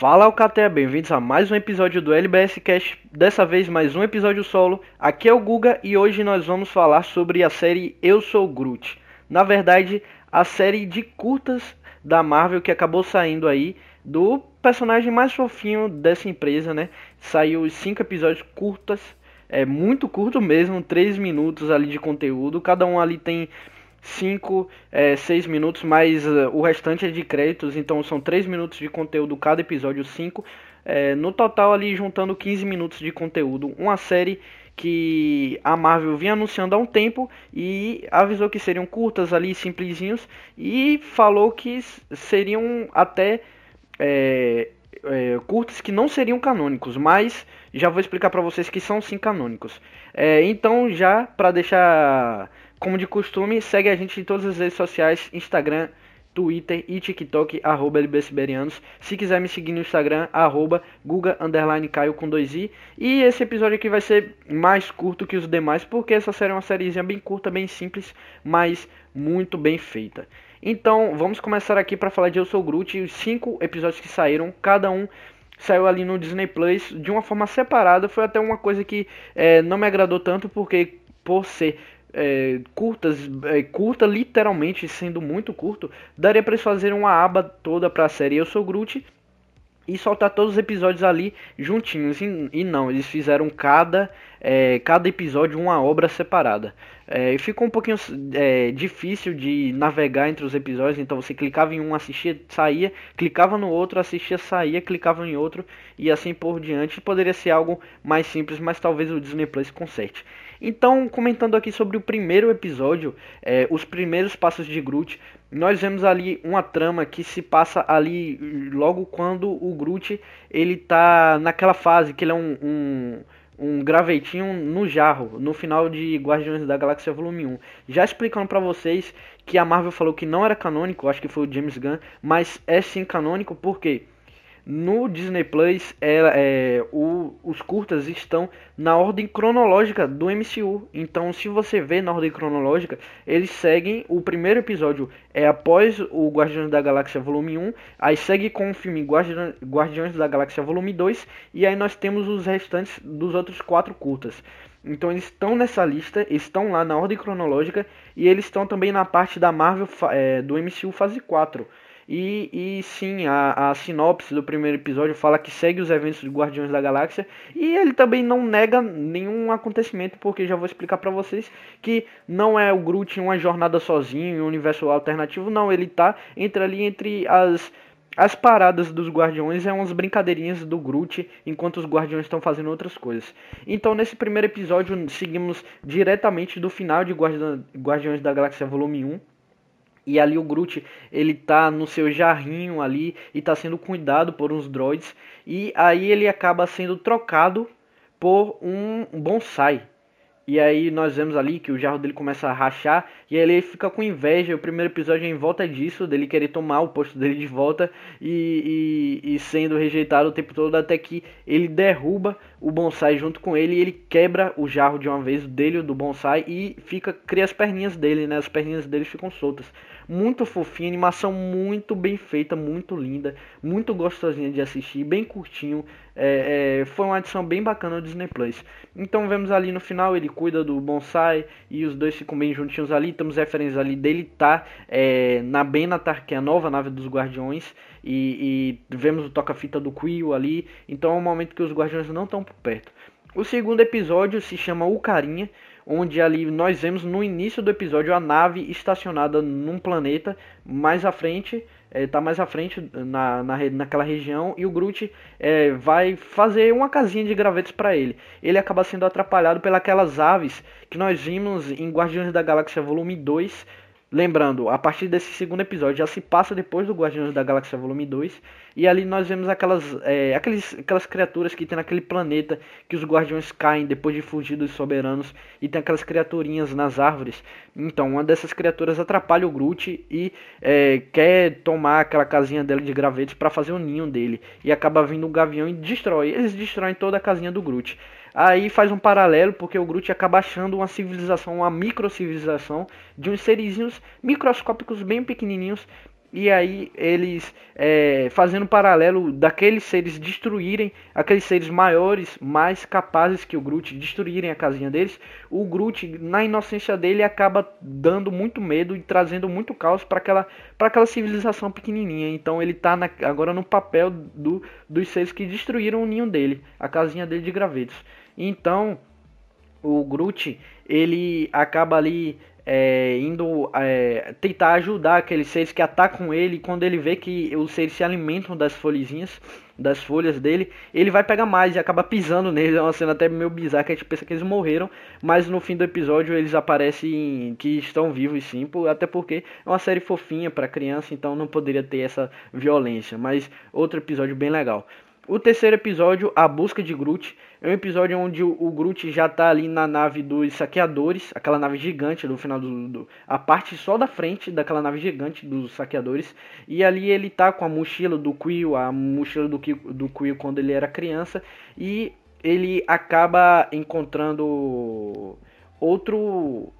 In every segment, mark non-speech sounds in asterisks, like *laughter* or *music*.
Fala Alcatea, bem-vindos a mais um episódio do LBS Cast, dessa vez mais um episódio solo. Aqui é o Guga e hoje nós vamos falar sobre a série Eu Sou Groot. Na verdade, a série de curtas da Marvel que acabou saindo aí do personagem mais fofinho dessa empresa, né? Saiu cinco episódios curtas, é muito curto mesmo, três minutos ali de conteúdo, cada um ali tem 5, 6 é, minutos, mas uh, o restante é de créditos, então são 3 minutos de conteúdo cada episódio, 5. É, no total ali juntando 15 minutos de conteúdo, uma série que a Marvel vinha anunciando há um tempo e avisou que seriam curtas ali, simplesinhos, e falou que seriam até é, é, curtas que não seriam canônicos, mas já vou explicar para vocês que são sim canônicos. É, então já para deixar como de costume, segue a gente em todas as redes sociais, Instagram, Twitter e TikTok, arroba LBSiberianos. Se quiser me seguir no Instagram, arroba Guga Underline Caio com dois i. E esse episódio aqui vai ser mais curto que os demais, porque essa série é uma sériezinha bem curta, bem simples, mas muito bem feita. Então, vamos começar aqui para falar de Eu Sou Groot, os cinco episódios que saíram, cada um saiu ali no Disney Plus de uma forma separada. Foi até uma coisa que é, não me agradou tanto, porque por ser é, curtas, é, curta literalmente sendo muito curto, daria para eles fazerem uma aba toda para a série. Eu Sou Groot e soltar todos os episódios ali juntinhos. E, e não, eles fizeram cada, é, cada episódio uma obra separada. É, ficou um pouquinho é, difícil de navegar entre os episódios, então você clicava em um, assistia, saía, clicava no outro, assistia, saía, clicava em outro e assim por diante. Poderia ser algo mais simples, mas talvez o Disney Plus conserte. Então, comentando aqui sobre o primeiro episódio, é, os primeiros passos de Groot, nós vemos ali uma trama que se passa ali logo quando o Groot ele tá naquela fase que ele é um, um, um gravetinho no jarro, no final de Guardiões da Galáxia Volume 1. Já explicando para vocês que a Marvel falou que não era canônico, acho que foi o James Gunn, mas é sim canônico porque no Disney Plus, é, é o, os curtas estão na ordem cronológica do MCU. Então, se você vê na ordem cronológica, eles seguem. O primeiro episódio é após o Guardiões da Galáxia Volume 1. Aí segue com o filme Guardiões, Guardiões da Galáxia Volume 2. E aí nós temos os restantes dos outros quatro curtas. Então eles estão nessa lista, estão lá na ordem cronológica e eles estão também na parte da Marvel é, do MCU fase 4. E, e sim, a, a sinopse do primeiro episódio fala que segue os eventos de Guardiões da Galáxia e ele também não nega nenhum acontecimento, porque já vou explicar para vocês que não é o Groot em uma jornada sozinho, em um universo alternativo, não, ele tá entre ali entre as as paradas dos Guardiões é umas brincadeirinhas do Groot enquanto os Guardiões estão fazendo outras coisas. Então, nesse primeiro episódio, seguimos diretamente do final de Guardiões da Galáxia Volume 1, e ali o Groot, ele tá no seu jarrinho ali e tá sendo cuidado por uns droids. E aí ele acaba sendo trocado por um bonsai. E aí nós vemos ali que o jarro dele começa a rachar e aí ele fica com inveja. O primeiro episódio é em volta disso, dele querer tomar o posto dele de volta e, e, e, sendo rejeitado o tempo todo até que ele derruba o bonsai junto com ele e ele quebra o jarro de uma vez dele do bonsai e fica cria as perninhas dele, né? As perninhas dele ficam soltas muito fofinha, animação muito bem feita, muito linda, muito gostosinha de assistir, bem curtinho. É, é, foi uma adição bem bacana do Disney Plus. Então vemos ali no final ele cuida do bonsai e os dois ficam bem juntinhos ali. Temos referências ali dele tá é, na Benatar, que é a nova nave dos Guardiões, e, e vemos o toca-fita do Quill ali. Então é um momento que os Guardiões não estão por perto. O segundo episódio se chama O Carinha onde ali nós vemos no início do episódio a nave estacionada num planeta mais à frente, está é, mais à frente na, na, naquela região e o Groot é, vai fazer uma casinha de gravetos para ele. Ele acaba sendo atrapalhado pelas aves que nós vimos em Guardiões da Galáxia Volume 2, Lembrando, a partir desse segundo episódio já se passa depois do Guardiões da Galáxia Volume 2. E ali nós vemos aquelas, é, aqueles, aquelas criaturas que tem naquele planeta que os guardiões caem depois de fugir dos soberanos. E tem aquelas criaturinhas nas árvores. Então, uma dessas criaturas atrapalha o Groot e é, quer tomar aquela casinha dele de gravetos para fazer o ninho dele. E acaba vindo um gavião e destrói. Eles destroem toda a casinha do Groot. Aí faz um paralelo porque o Groot acaba achando uma civilização, uma microcivilização de uns serizinhos microscópicos bem pequenininhos e aí eles é, fazendo paralelo daqueles seres destruírem, aqueles seres maiores, mais capazes que o Groot, destruírem a casinha deles, o Groot, na inocência dele, acaba dando muito medo e trazendo muito caos para aquela, aquela civilização pequenininha. Então ele está agora no papel do, dos seres que destruíram o ninho dele, a casinha dele de gravetos. Então o Groot, ele acaba ali é, indo é, tentar ajudar aqueles seres que atacam ele. Quando ele vê que os seres se alimentam das folhezinhas, das folhas dele, ele vai pegar mais e acaba pisando neles. É uma cena até meio bizarra que a gente pensa que eles morreram, mas no fim do episódio eles aparecem que estão vivos sim, até porque é uma série fofinha para criança, então não poderia ter essa violência. Mas outro episódio bem legal. O terceiro episódio, A Busca de Groot, é um episódio onde o, Groot já tá ali na nave dos saqueadores, aquela nave gigante do final do, do, a parte só da frente daquela nave gigante dos saqueadores, e ali ele tá com a mochila do Quill, a mochila do, do Quill quando ele era criança, e ele acaba encontrando outro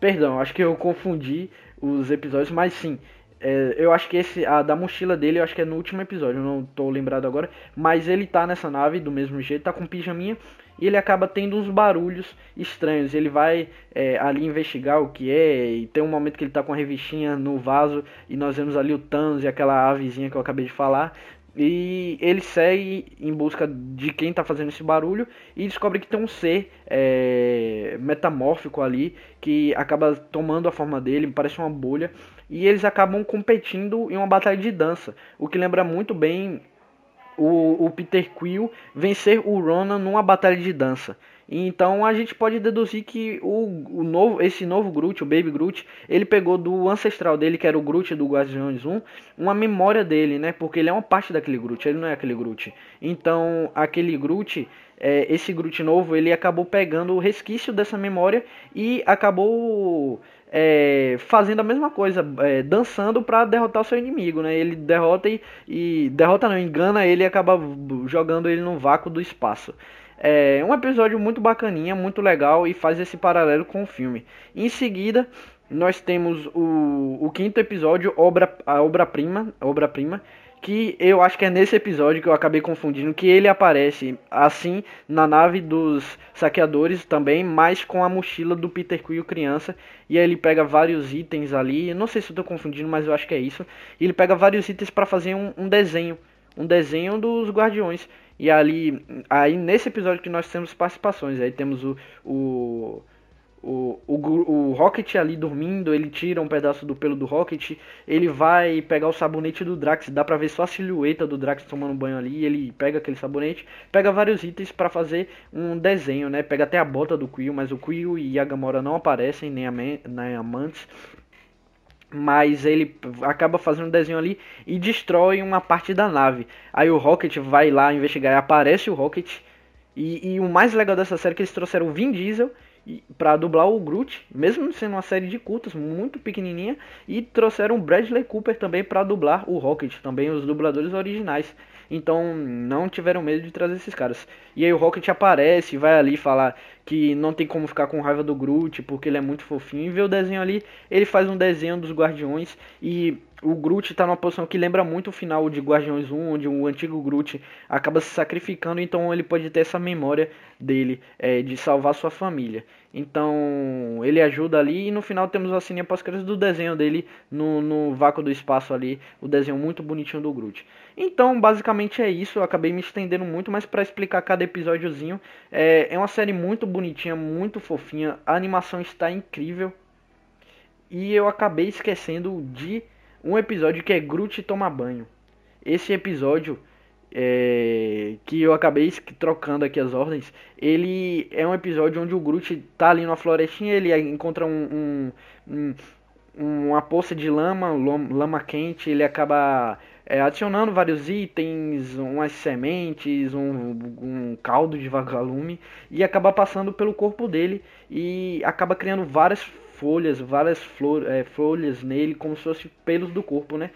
Perdão, acho que eu confundi os episódios, mas sim, é, eu acho que esse, a da mochila dele, eu acho que é no último episódio, não tô lembrado agora. Mas ele tá nessa nave do mesmo jeito, tá com pijaminha. E ele acaba tendo uns barulhos estranhos. Ele vai é, ali investigar o que é. E tem um momento que ele tá com a revistinha no vaso. E nós vemos ali o Thanos e aquela avezinha que eu acabei de falar. E ele segue em busca de quem está fazendo esse barulho e descobre que tem um ser é, metamórfico ali que acaba tomando a forma dele, parece uma bolha, e eles acabam competindo em uma batalha de dança, o que lembra muito bem o, o Peter Quill vencer o Ronan numa batalha de dança. Então a gente pode deduzir que o, o, novo, esse novo Groot, o Baby Groot, ele pegou do ancestral dele, que era o Groot do Guardiões 1, uma memória dele, né? Porque ele é uma parte daquele Groot, ele não é aquele Groot. Então aquele Groot, é, esse Groot novo, ele acabou pegando o resquício dessa memória e acabou fazendo a mesma coisa, é, dançando para derrotar o seu inimigo, né? Ele derrota e, e derrota não, engana ele e acaba jogando ele no vácuo do espaço. É um episódio muito bacaninha, muito legal e faz esse paralelo com o filme. Em seguida, nós temos o, o quinto episódio, obra, a obra-prima, obra-prima, que eu acho que é nesse episódio que eu acabei confundindo, que ele aparece assim na nave dos saqueadores também, mas com a mochila do Peter Quill criança, e aí ele pega vários itens ali, não sei se eu tô confundindo, mas eu acho que é isso, e ele pega vários itens para fazer um, um desenho, um desenho dos guardiões, e ali, aí nesse episódio que nós temos participações, aí temos o, o, o, o, o Rocket ali dormindo, ele tira um pedaço do pelo do Rocket, ele vai pegar o sabonete do Drax, dá pra ver só a silhueta do Drax tomando banho ali, ele pega aquele sabonete, pega vários itens para fazer um desenho, né? Pega até a bota do Quill, mas o Quill e a Gamora não aparecem, nem a, nem a Mantis mas ele acaba fazendo um desenho ali e destrói uma parte da nave. Aí o Rocket vai lá investigar, aparece o Rocket. E, e o mais legal dessa série é que eles trouxeram o Vin Diesel para dublar o Groot, mesmo sendo uma série de cultos muito pequenininha, e trouxeram Bradley Cooper também para dublar o Rocket, também os dubladores originais. Então não tiveram medo de trazer esses caras. E aí o Rocket aparece, vai ali falar que não tem como ficar com raiva do Groot porque ele é muito fofinho. E vê o desenho ali, ele faz um desenho dos Guardiões e o Groot está numa posição que lembra muito o final de Guardiões 1, onde o antigo Groot acaba se sacrificando, então ele pode ter essa memória dele é, de salvar sua família. Então ele ajuda ali e no final temos a cena pós do desenho dele no, no vácuo do espaço ali, o desenho muito bonitinho do Groot. Então basicamente é isso, eu acabei me estendendo muito, mas para explicar cada episódiozinho, é, é uma série muito bonitinha, muito fofinha, a animação está incrível. E eu acabei esquecendo de um episódio que é Groot toma banho. Esse episódio é, que eu acabei trocando aqui as ordens, ele é um episódio onde o Groot tá ali numa florestinha, ele encontra um, um, um uma poça de lama, lama quente, ele acaba é, adicionando vários itens, umas sementes, um, um caldo de vagalume e acaba passando pelo corpo dele e acaba criando várias folhas, várias flor, é, folhas nele, como se fosse pelos do corpo, né?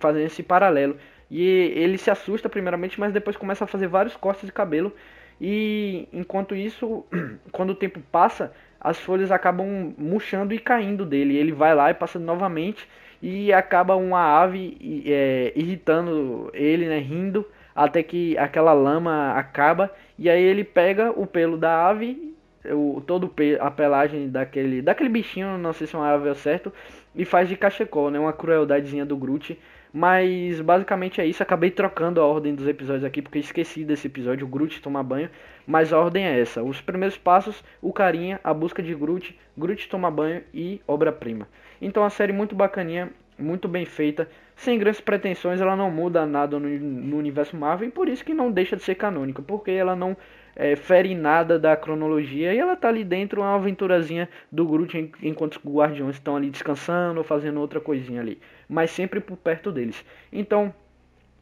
Fazendo esse paralelo. E ele se assusta primeiramente, mas depois começa a fazer vários cortes de cabelo. E enquanto isso, *clears throat* quando o tempo passa, as folhas acabam murchando e caindo dele. Ele vai lá e passa novamente e acaba uma ave é, irritando ele, né, rindo, até que aquela lama acaba e aí ele pega o pelo da ave, o, todo a pelagem daquele, daquele bichinho, não sei se é uma ave certo, e faz de cachecol, né, uma crueldadezinha do Groot. Mas basicamente é isso. Acabei trocando a ordem dos episódios aqui porque esqueci desse episódio, o Groot tomar banho. Mas a ordem é essa: os primeiros passos, o carinha, a busca de Groot, Groot tomar banho e obra-prima. Então a série muito bacaninha, muito bem feita, sem grandes pretensões, ela não muda nada no, no universo Marvel e por isso que não deixa de ser canônica, porque ela não é, fere nada da cronologia e ela tá ali dentro uma aventurazinha do Groot enquanto os guardiões estão ali descansando ou fazendo outra coisinha ali, mas sempre por perto deles. Então,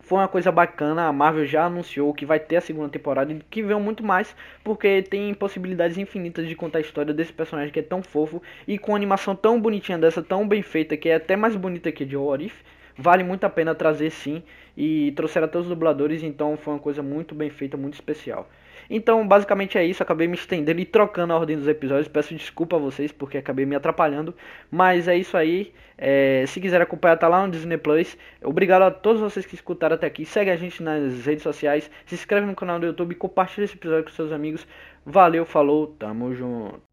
foi uma coisa bacana, a Marvel já anunciou que vai ter a segunda temporada e que vem muito mais, porque tem possibilidades infinitas de contar a história desse personagem que é tão fofo e com animação tão bonitinha dessa, tão bem feita, que é até mais bonita que de What If, vale muito a pena trazer sim, e trouxeram até os dubladores, então foi uma coisa muito bem feita, muito especial. Então, basicamente é isso. Acabei me estendendo e trocando a ordem dos episódios. Peço desculpa a vocês porque acabei me atrapalhando. Mas é isso aí. É, se quiser acompanhar, tá lá no Disney Plus. Obrigado a todos vocês que escutaram até aqui. Segue a gente nas redes sociais. Se inscreve no canal do YouTube. Compartilha esse episódio com seus amigos. Valeu, falou, tamo junto.